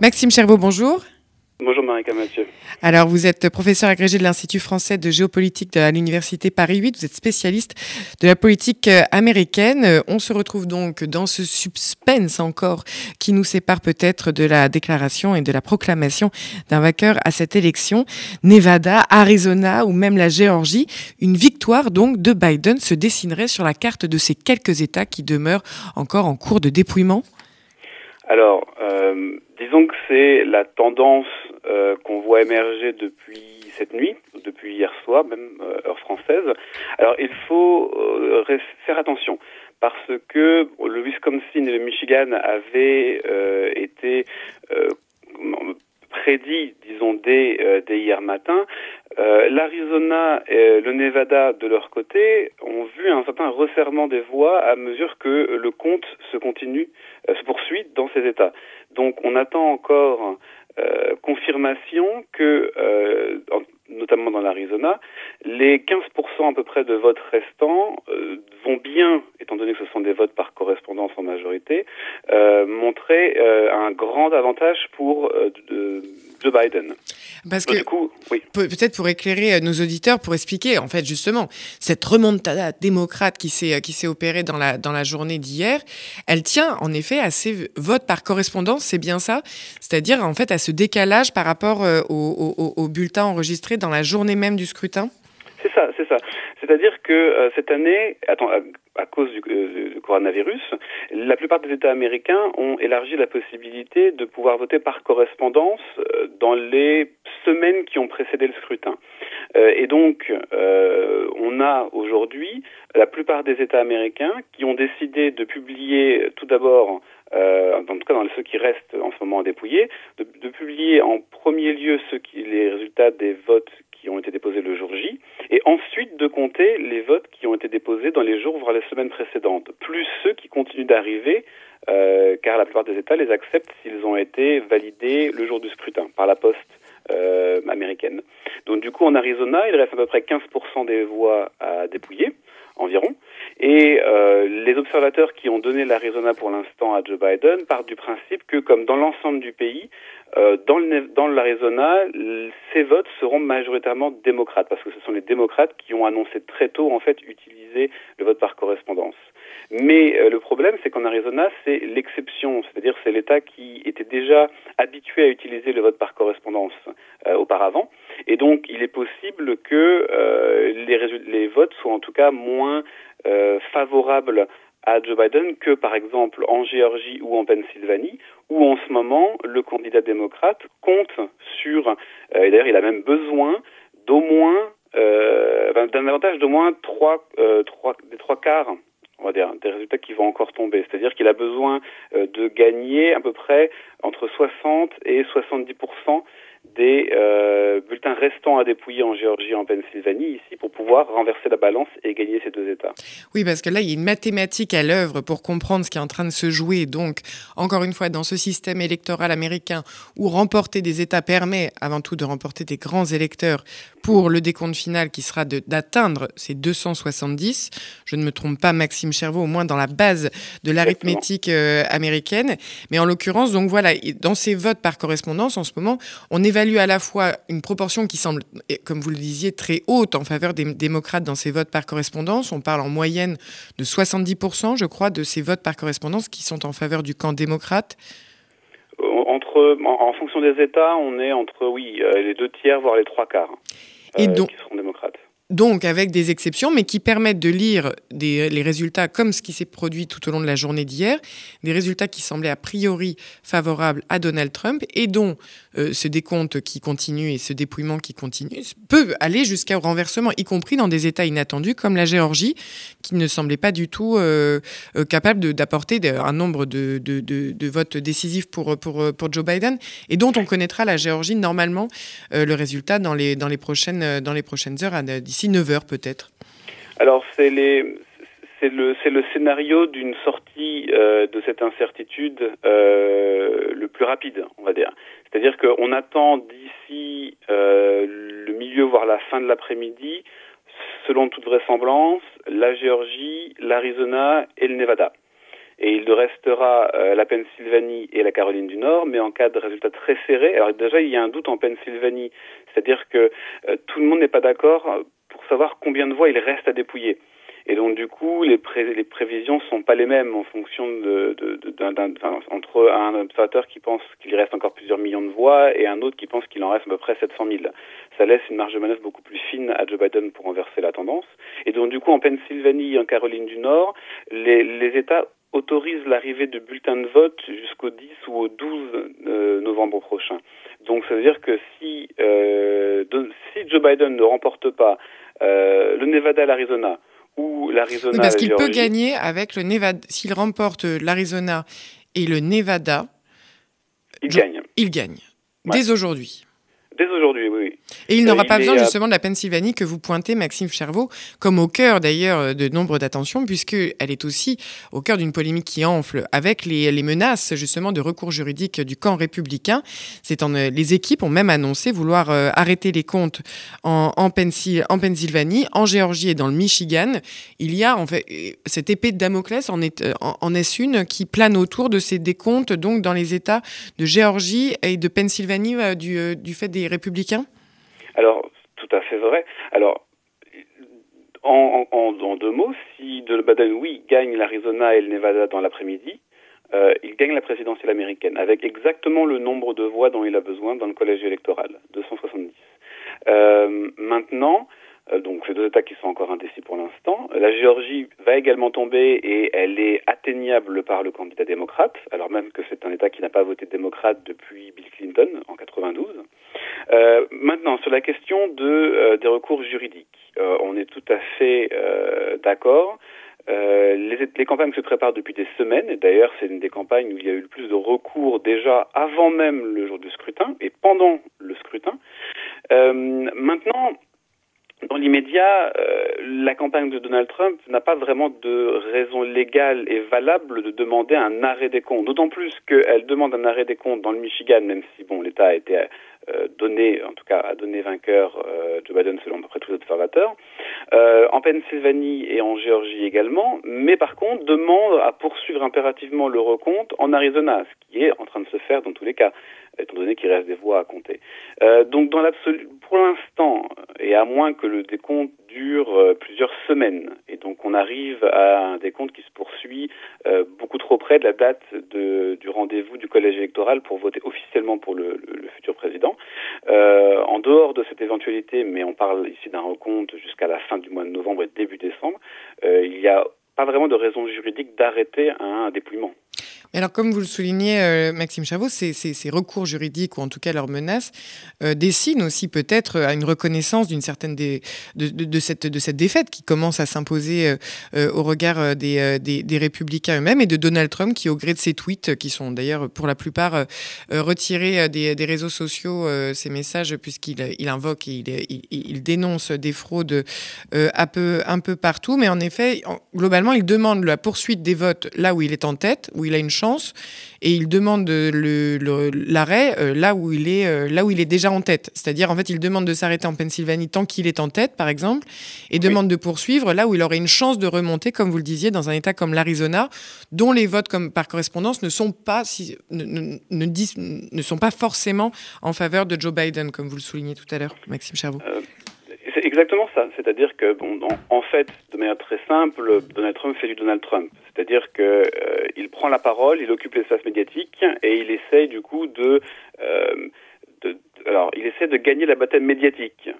Maxime Chervaux, bonjour. Bonjour Marika Mathieu. Alors vous êtes professeur agrégé de l'Institut français de géopolitique à l'Université Paris 8, vous êtes spécialiste de la politique euh, américaine. Euh, on se retrouve donc dans ce suspense encore qui nous sépare peut-être de la déclaration et de la proclamation d'un vainqueur à cette élection. Nevada, Arizona ou même la Géorgie, une victoire donc de Biden se dessinerait sur la carte de ces quelques États qui demeurent encore en cours de dépouillement Alors, euh, disons que c'est la tendance euh, qu'on voit émerger depuis cette nuit, depuis hier soir, même euh, heure française. Alors il faut faire attention parce que le Wisconsin et le Michigan avaient été prédits, disons, dès, dès hier matin. L'Arizona et le Nevada, de leur côté, ont vu un certain resserrement des voix à mesure que le compte se continue, se poursuit dans ces États. Donc on attend encore euh, confirmation que, euh, notamment dans l'Arizona, les 15% à peu près de votes restants euh, vont bien, étant donné que ce sont des votes par correspondance en majorité, montrer un grand avantage pour de, Joe Biden. Parce que, peut-être pour éclairer euh, nos auditeurs, pour expliquer, en fait, justement, cette remontada démocrate qui s'est, euh, qui s'est opérée dans la, dans la journée d'hier, elle tient, en effet, à ces votes par correspondance, c'est bien ça? C'est-à-dire, en fait, à ce décalage par rapport euh, aux bulletins enregistrés dans la journée même du scrutin? C'est ça, c'est ça. C'est-à-dire que cette année, à cause du, euh, du, coronavirus, la plupart des États américains ont élargi la possibilité de pouvoir voter par correspondance euh, dans les semaines qui ont précédé le scrutin. Euh, et donc, on a aujourd'hui la plupart des États américains qui ont décidé de publier tout d'abord euh, en tout cas dans ceux qui restent en ce moment dépouillés, de, de publier en premier lieu les résultats des votes qui ont été déposés le jour J, et ensuite de compter les votes qui ont été déposés dans les jours, voire les semaines précédentes, plus ceux qui continuent d'arriver, euh, car la plupart des États les acceptent s'ils ont été validés le jour du scrutin par la poste euh, américaine. Donc du coup, en Arizona, il reste à peu près 15% des voix à dépouiller environ. Et euh, les observateurs qui ont donné l'Arizona pour l'instant à Joe Biden partent du principe que, comme dans l'ensemble du pays, euh, dans l'Arizona, ces votes seront majoritairement démocrates, parce que ce sont les démocrates qui ont annoncé très tôt, en fait, utiliser le vote par correspondance. Mais euh, le problème, c'est qu'en Arizona, c'est l'exception, c'est-à-dire c'est l'État qui était déjà habitué à utiliser le vote par correspondance euh, auparavant, et donc il est possible que les, les votes soient en tout cas moins favorables à Joe Biden que par exemple en Géorgie ou en Pennsylvanie, où en ce moment le candidat démocrate compte sur, euh, et d'ailleurs il a même besoin d'au moins, euh, d'un avantage d'au moins trois, euh, trois, des trois quarts on va dire, des résultats qui vont encore tomber. C'est-à-dire qu'il a besoin euh, de gagner à peu près entre 60 et 70 des euh, bulletins restants à dépouiller en Géorgie et en Pennsylvanie ici pour pouvoir renverser la balance et gagner ces deux États. Oui, parce que là, il y a une mathématique à l'œuvre pour comprendre ce qui est en train de se jouer. Donc, encore une fois, dans ce système électoral américain où remporter des États permet avant tout de remporter des grands électeurs pour le décompte final qui sera d'atteindre ces 270. Je ne me trompe pas, Maxime Chervaux, au moins dans la base de l'arithmétique euh, américaine. Mais en l'occurrence, donc voilà, dans ces votes par correspondance, en ce moment, on évalue à la fois une proportion qui semble, comme vous le disiez, très haute en faveur des démocrates dans ces votes par correspondance. On parle en moyenne de 70%, je crois, de ces votes par correspondance qui sont en faveur du camp démocrate entre, en, fonction des États, on est entre, oui, euh, les deux tiers, voire les trois quarts, Et euh, donc, qui seront démocrates donc avec des exceptions, mais qui permettent de lire les résultats comme ce qui s'est produit tout au long de la journée d'hier, des résultats qui semblaient a priori favorables à Donald Trump et dont euh, ce décompte qui continue et ce dépouillement qui continue peut aller jusqu'au renversement, y compris dans des États inattendus comme la Géorgie, qui ne semblait pas du tout euh, euh, capable d'apporter un nombre de, votes décisifs pour, Joe Biden, et dont on connaîtra la Géorgie normalement le résultat dans les, dans les, prochaines, dans les prochaines heures, d'ici 9 heures peut-être. Alors c'est les c'est le, scénario d'une sortie euh, de cette incertitude euh, le plus rapide, on va dire. C'est-à-dire qu'on attend d'ici euh, le milieu, voire la fin de l'après-midi, selon toute vraisemblance, la Géorgie, l'Arizona et le Nevada. et il restera la Pennsylvanie et la Caroline du Nord, mais en cas de résultat très serré. Alors déjà, il y a un doute en Pennsylvanie, c'est-à-dire que tout le monde n'est pas d'accord pour savoir combien de voix il reste à dépouiller. Et donc du coup, les, pré les prévisions sont pas les mêmes en fonction de, entre un observateur qui pense qu'il reste encore plusieurs millions de voix et un autre qui pense qu'il en reste à peu près 700 000. Ça laisse une marge de manœuvre beaucoup plus fine à Joe Biden pour renverser la tendance. Et donc du coup, en Pennsylvanie et en Caroline du Nord, les, États autorisent l'arrivée de bulletins de vote jusqu'au 10 ou au 12 euh, novembre prochain. Donc ça veut dire que si, euh, Joe Biden ne remporte pas euh, le Nevada, l'Arizona, ou l'Arizona. parce qu'il peut gagner avec le Nevada. S'il remporte l'Arizona et le Nevada, il gagne. Il gagne. Dès aujourd'hui. Dès aujourd'hui, oui. Et il n'aura pas besoin justement de la Pennsylvanie que vous pointez, Maxime Chervaux, comme au cœur d'ailleurs de nombre d'attentions, puisqu'elle est aussi au cœur d'une polémique qui enfle avec les, les, menaces justement de recours juridiques du camp républicain. En, les équipes ont même annoncé vouloir euh, arrêter les comptes en, en, en, Pennsylvanie, en Géorgie et dans le Michigan. Il y a en fait cette épée de Damoclès en est, en, en est une qui plane autour de ces décomptes donc dans les États de Géorgie et de Pennsylvanie euh, du, euh, du fait des républicains? Alors, tout à fait vrai. Alors, en, en, deux mots, si de Biden, oui, gagne l'Arizona et le Nevada dans l'après-midi, euh, il gagne la présidentielle américaine avec exactement le nombre de voix dont il a besoin dans le collège électoral, 270. Euh, maintenant, donc ces deux États qui sont encore indécis pour l'instant. La Géorgie va également tomber et elle est atteignable par le candidat démocrate, alors même que c'est un État qui n'a pas voté démocrate depuis Bill Clinton en 92. Euh, maintenant, sur la question de, euh, des recours juridiques, euh, on est tout à fait euh, d'accord. Les, les, campagnes se préparent depuis des semaines, et d'ailleurs c'est une des campagnes où il y a eu le plus de recours déjà avant même le jour du scrutin et pendant le scrutin. maintenant, dans l'immédiat, euh, la campagne de Donald Trump n'a pas vraiment de raison légale et valable de demander un arrêt des comptes. D'autant plus qu'elle demande un arrêt des comptes dans le Michigan, même si bon l'État a été euh, donné, en tout cas a donné vainqueur euh, Joe Biden selon à peu près tous les observateurs, euh, en Pennsylvanie et en Géorgie également, mais par contre demande à poursuivre impérativement le recompte en Arizona, ce qui est en train de se faire dans tous les cas étant donné qu'il reste des voix à compter. Euh, donc dans l'absolu, pour l'instant, et à moins que le décompte dure euh, plusieurs semaines, et donc on arrive à un décompte qui se poursuit euh, beaucoup trop près de la date du rendez-vous du collège électoral pour voter officiellement pour le, futur président. En dehors de cette éventualité, mais on parle ici d'un recompte jusqu'à la fin du mois de novembre et début décembre, il n'y a pas vraiment de raison juridique d'arrêter un dépouillement. Mais alors, comme vous le soulignez, euh, Maxime Chavot, ces, recours juridiques, ou en tout cas leurs menaces, euh, dessinent aussi peut-être à une reconnaissance d'une certaine de, cette, de cette défaite qui commence à s'imposer euh, euh au regard euh, des, des, républicains eux-mêmes et de Donald Trump qui, au gré de ses tweets, qui sont d'ailleurs pour la plupart retirés des, des, réseaux sociaux, ces messages, puisqu'il il invoque et il, il, dénonce des fraudes un, peu, un peu partout. Mais en effet, en, globalement, il demande la poursuite des votes là où il est en tête, où il a une chance et il demande l'arrêt euh, là où il est euh, là où il est déjà en tête. C'est-à-dire en fait il demande de s'arrêter en Pennsylvanie tant qu'il est en tête par exemple et oui. demande de poursuivre là où il aurait une chance de remonter comme vous le disiez dans un état comme l'Arizona dont les votes comme par correspondance ne sont pas si, ne, ne, ne, disent, ne sont pas forcément en faveur de Joe Biden comme vous le soulignez tout à l'heure Maxime Chervaux. Euh, c'est exactement ça. C'est-à-dire que, bon, en, en, fait, de manière très simple, Donald Trump fait du Donald Trump. C'est-à-dire qu'il euh, prend la parole, il occupe l'espace médiatique et il essaye du coup de, euh, de, alors, il essaie de gagner la bataille médiatique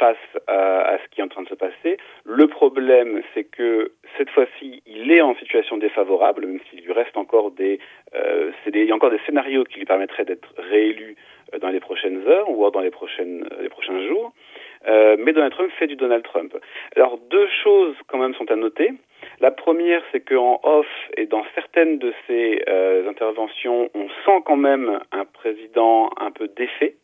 face à, ce qui est en train de se passer. Le problème, c'est que cette fois-ci, il est en situation défavorable, même s'il lui reste encore des, euh, des, il y a encore des scénarios qui lui permettraient d'être réélu dans les prochaines heures ou dans les, prochaines, les prochains jours. Mais Donald Trump fait du Donald Trump. Alors deux choses quand même sont à noter. La première, c'est qu'en off et dans certaines de ses euh, interventions, on sent quand même un président un peu défait.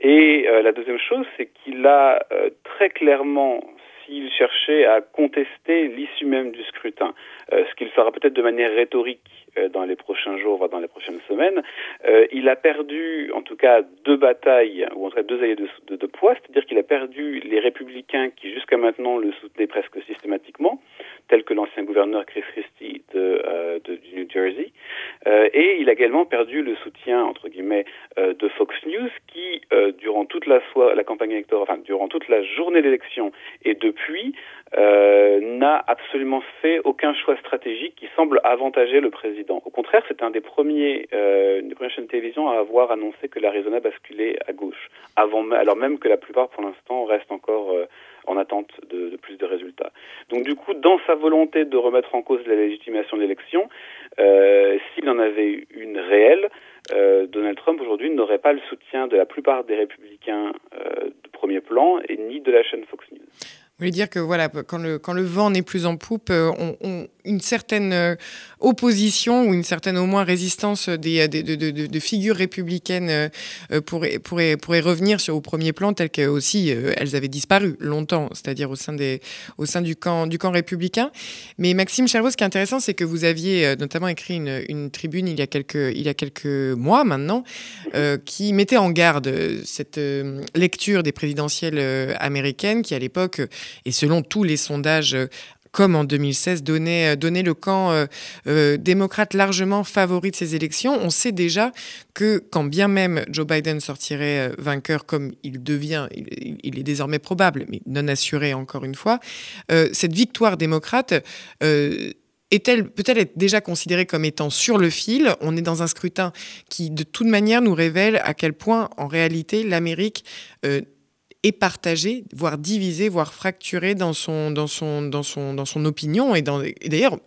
Et euh, la deuxième chose, c'est qu'il a euh, très clairement s'il cherchait à contester l'issue même du scrutin, ce qu'il fera peut-être de manière rhétorique dans les prochains jours, voire dans les prochaines semaines, euh, il a perdu en tout cas deux batailles, ou en tout cas deux alliés de, poids, c'est-à-dire qu'il a perdu les républicains qui jusqu'à maintenant le soutenaient presque systématiquement, tels que l'ancien gouverneur Chris Christie du New Jersey. et il a également perdu le soutien, entre guillemets, de Fox News, qui, durant toute la, campagne électorale, durant toute la journée d'élection et depuis, n'a absolument fait aucun choix stratégique qui semble avantager le président. Au contraire, c'est un des premiers, une des premières chaînes de télévision à avoir annoncé que l'Arizona basculait à gauche, avant, alors même que la plupart, pour l'instant, restent encore en attente de, plus de résultats. Donc du coup, dans sa volonté de remettre en cause la légitimation de l'élection, euh, s'il en avait une réelle, euh, Donald Trump aujourd'hui n'aurait pas le soutien de la plupart des républicains euh, de premier plan et ni de la chaîne Fox News. Vous voulez dire que voilà, quand le, quand le vent n'est plus en poupe, on, une certaine euh, opposition ou une certaine au moins résistance des, de, de, de, figures républicaines euh, pourrait, pourrait, pourrait revenir au premier plan telles que aussi euh, elles avaient disparu longtemps, c'est-à-dire au sein des au sein du camp du camp républicain. Mais Maxime Chervaux, ce qui est intéressant, c'est que vous aviez notamment écrit une, une, tribune il y a quelques il y a quelques mois maintenant qui mettait en garde cette lecture des présidentielles américaines qui à l'époque et selon tous les sondages comme en 2016, donnait, euh, donnait le camp euh, euh, démocrate largement favori de ces élections. On sait déjà que quand bien même Joe Biden sortirait vainqueur comme il devient, il, est désormais probable, mais non assuré encore une fois, cette victoire démocrate est-elle peut-elle être déjà considérée comme étant sur le fil? On est dans un scrutin qui, de toute manière, nous révèle à quel point, en réalité, l'Amérique est partagé, voire divisé, voire fracturé dans son, dans son, dans son, dans son opinion et, d'ailleurs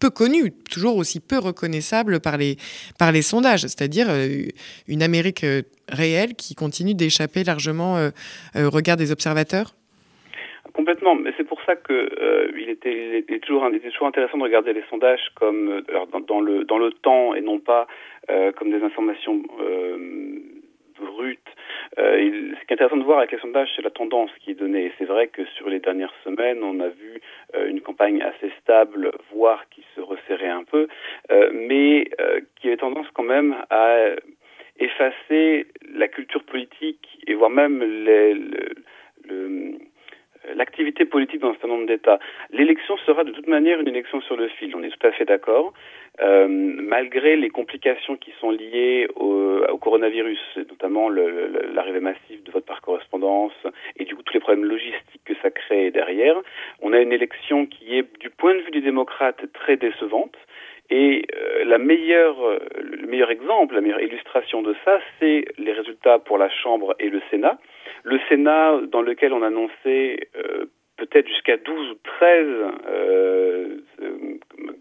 peu connu, toujours aussi peu reconnaissable par les, par les sondages, c'est-à-dire euh, une Amérique euh, réelle qui continue d'échapper largement euh, au regard des observateurs? Complètement, mais c'est pour ça que il, était, il, toujours, intéressant de regarder les sondages comme dans, le, dans le temps et non pas comme des informations brutes euh, ce qui est intéressant de voir avec les sondages, c'est la tendance qui est donnée. C'est vrai que sur les dernières semaines, on a vu euh, une campagne assez stable, voire qui se resserrait un peu, euh, mais qui avait tendance quand même à effacer la culture politique et voire même les, le l'activité politique dans un certain nombre d'États. L'élection sera de toute manière une élection sur le fil, on est tout à fait d'accord, euh, malgré les complications qui sont liées au, coronavirus, notamment l'arrivée massive de vote par correspondance et du coup tous les problèmes logistiques que ça crée derrière. On a une élection qui est du point de vue des démocrates très décevante. Et euh, la meilleure, le meilleur exemple, la meilleure illustration de ça, c'est les résultats pour la Chambre et le Sénat. Le Sénat, dans lequel on annonçait euh, peut-être jusqu'à 12 ou 13 euh,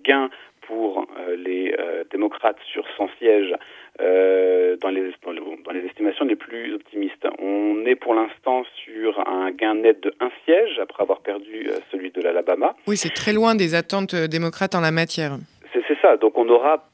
gains pour euh, les démocrates sur 100 sièges dans les, dans, les, estimations les plus optimistes. On est pour l'instant sur un gain net de un siège après avoir perdu celui de l'Alabama. Oui, c'est très loin des attentes démocrates en la matière. C'est ça. Donc on aura,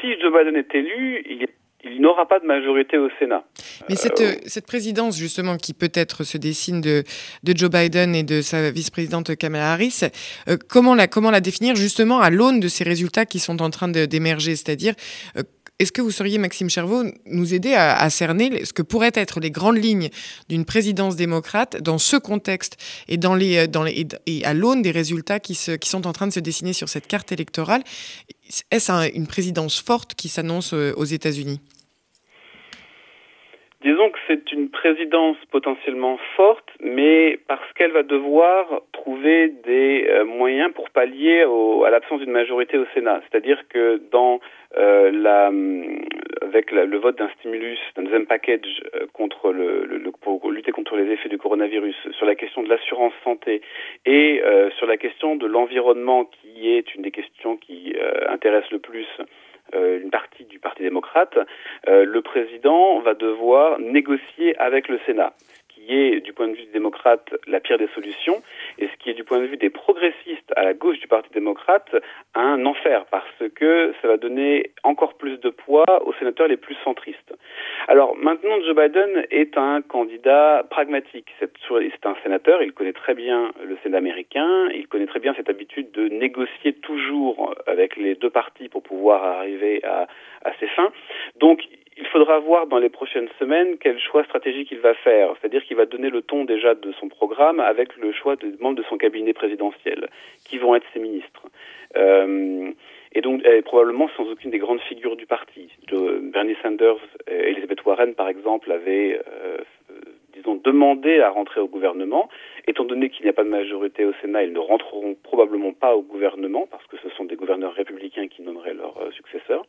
si Joe Biden est élu, il est il n'aura pas de majorité au Sénat. Mais cette, euh, cette présidence, justement, qui peut-être se dessine de, de Joe Biden et de sa vice-présidente Kamala Harris, euh, comment, la, comment la définir justement à l'aune de ces résultats qui sont en train d'émerger? C'est-à-dire, euh, est-ce que vous seriez, Maxime Chervaux, nous aider à, cerner ce que pourraient être les grandes lignes d'une présidence démocrate dans ce contexte et, dans les, dans les, et à l'aune des résultats qui, se, qui sont en train de se dessiner sur cette carte électorale? Est-ce une présidence forte qui s'annonce euh, aux États-Unis? Disons que c'est une présidence potentiellement forte, mais parce qu'elle va devoir trouver des euh, moyens pour pallier à l'absence d'une majorité au Sénat. C'est-à-dire que dans euh, la, avec le vote d'un stimulus, d'un deuxième package euh, contre le, le, pour lutter contre les effets du coronavirus, sur la question de l'assurance santé et sur la question de l'environnement, qui est une des questions qui intéresse le plus euh, une partie du Parti démocrate, euh, le président va devoir négocier avec le Sénat est, du point de vue des démocrates, la pire des solutions, et ce qui est, du point de vue des progressistes à la gauche du Parti démocrate, un enfer, parce que ça va donner encore plus de poids aux sénateurs les plus centristes. Alors maintenant, Joe Biden est un candidat pragmatique. C'est un sénateur, il connaît très bien le Sénat américain, il connaît très bien cette habitude de négocier toujours avec les deux parties pour pouvoir arriver à, à ses fins. Donc il faudra voir dans les prochaines semaines quel choix stratégique il va faire. C'est-à-dire qu'il va donner le ton déjà de son programme avec le choix des membres de son cabinet présidentiel, qui vont être ses ministres. Euh, et donc, probablement sans aucune des grandes figures du parti. Bernie Sanders et Elizabeth Warren, par exemple, avaient, euh, disons, demandé à rentrer au gouvernement. Étant donné qu'il n'y a pas de majorité au Sénat, ils ne rentreront probablement pas au gouvernement parce que ce sont des gouverneurs républicains qui nommeraient leurs euh, successeurs.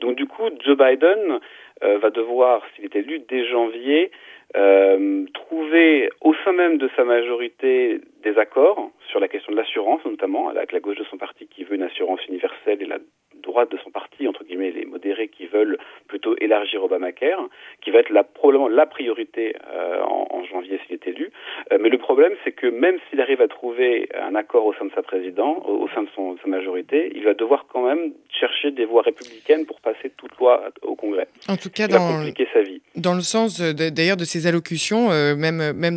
Donc, du coup, Joe Biden euh, va devoir, s'il est élu dès janvier, euh, trouver au sein même de sa majorité des accords sur la question de l'assurance, notamment avec la gauche de son parti qui veut une assurance universelle et la droite de son parti, entre guillemets les modérés qui veulent plutôt élargir Obamacare, qui va être la, probablement la priorité euh, en, en, janvier s'il est élu. Euh, mais le problème, c'est que même s'il arrive à trouver un accord au sein de sa présidence, au sein de, son, de sa majorité, il va devoir quand même chercher des voies républicaines pour passer toute loi au Congrès. En tout cas, dans, compliquer sa vie. Dans le sens d'ailleurs de ses allocutions, euh, même, même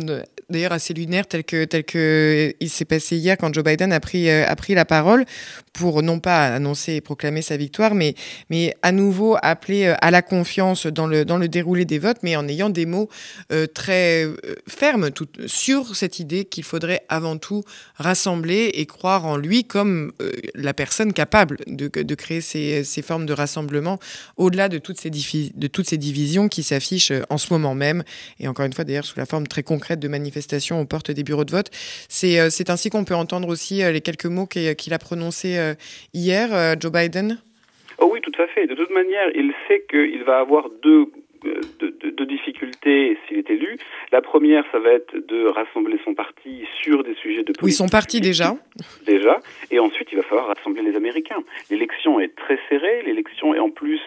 d'ailleurs assez lunaire tel que tel que il s'est passé hier quand Joe Biden a pris a pris la parole pour non pas annoncer et proclamer sa victoire, mais mais à nouveau appeler à la confiance dans le dans le déroulé des votes, mais en ayant des mots euh, très fermes tout, sur cette idée qu'il faudrait avant tout rassembler et croire en lui comme euh, la personne capable de, créer ces, ces, formes de rassemblement au-delà de toutes ces de toutes ces divisions qui s'affichent en ce moment même et encore une fois d'ailleurs sous la forme très concrète de manifestations aux portes des bureaux de vote. C'est euh, ainsi qu'on peut entendre aussi euh, les quelques mots qu'il a prononcés euh, hier, Joe Biden? Oh oui, tout à fait. De toute manière, il sait qu'il va avoir deux de, de, de, difficultés s'il est élu. La première, ça va être de rassembler son parti sur des sujets de politique. Oui, son parti déjà. Déjà. Et ensuite, il va falloir rassembler les Américains. L'élection est très serrée. L'élection, et en plus,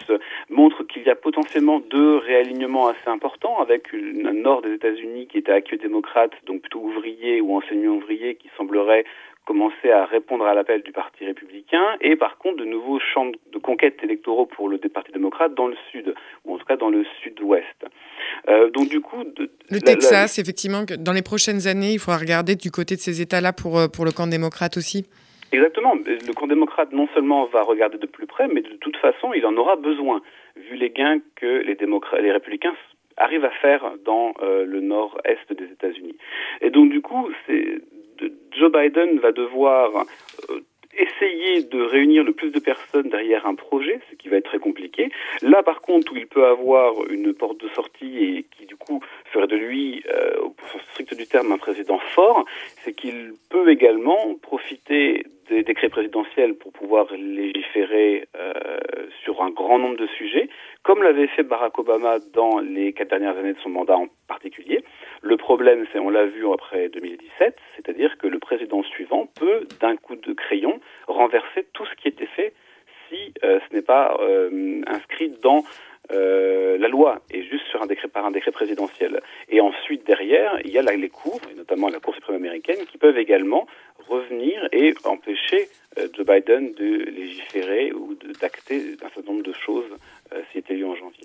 montre qu'il y a potentiellement deux réalignements assez importants, avec une, un nord des États-Unis qui était accueilli démocrate, donc plutôt ouvrier ou enseignant ouvrier, qui semblerait commencer à répondre à l'appel du Parti républicain et par contre de nouveaux champs de conquête électoraux pour le Parti démocrate dans le sud, ou en tout cas dans le sud-ouest. Euh, donc du coup... De, le la, Texas, la... effectivement, que dans les prochaines années, il faudra regarder du côté de ces États-là pour, pour le camp démocrate aussi Exactement. Le camp démocrate non seulement va regarder de plus près, mais de toute façon, il en aura besoin, vu les gains que les, démocrates, les républicains arrivent à faire dans euh, le nord-est des États-Unis. Et donc du coup, c'est Joe Biden va devoir euh, essayer de réunir le plus de personnes derrière un projet, ce qui va être très compliqué. Là, par contre, où il peut avoir une porte de sortie et qui, du coup, ferait de lui, euh, au sens strict du terme, un président fort, c'est qu'il peut également profiter des décrets présidentiels pour pouvoir légiférer euh, sur un grand nombre de sujets, comme l'avait fait Barack Obama dans les quatre dernières années de son mandat en particulier. Le problème, c'est, on l'a vu après 2017, c'est-à-dire que le président suivant peut, d'un coup de crayon, renverser tout ce qui était fait si euh, ce n'est pas euh, inscrit dans euh, la loi et juste sur un décret par un décret présidentiel. Et ensuite derrière, il y a les cours, et notamment la Cour suprême américaine, qui peuvent également revenir et empêcher euh, Joe Biden de légiférer ou d'acter un certain nombre de choses s'il est élu en janvier.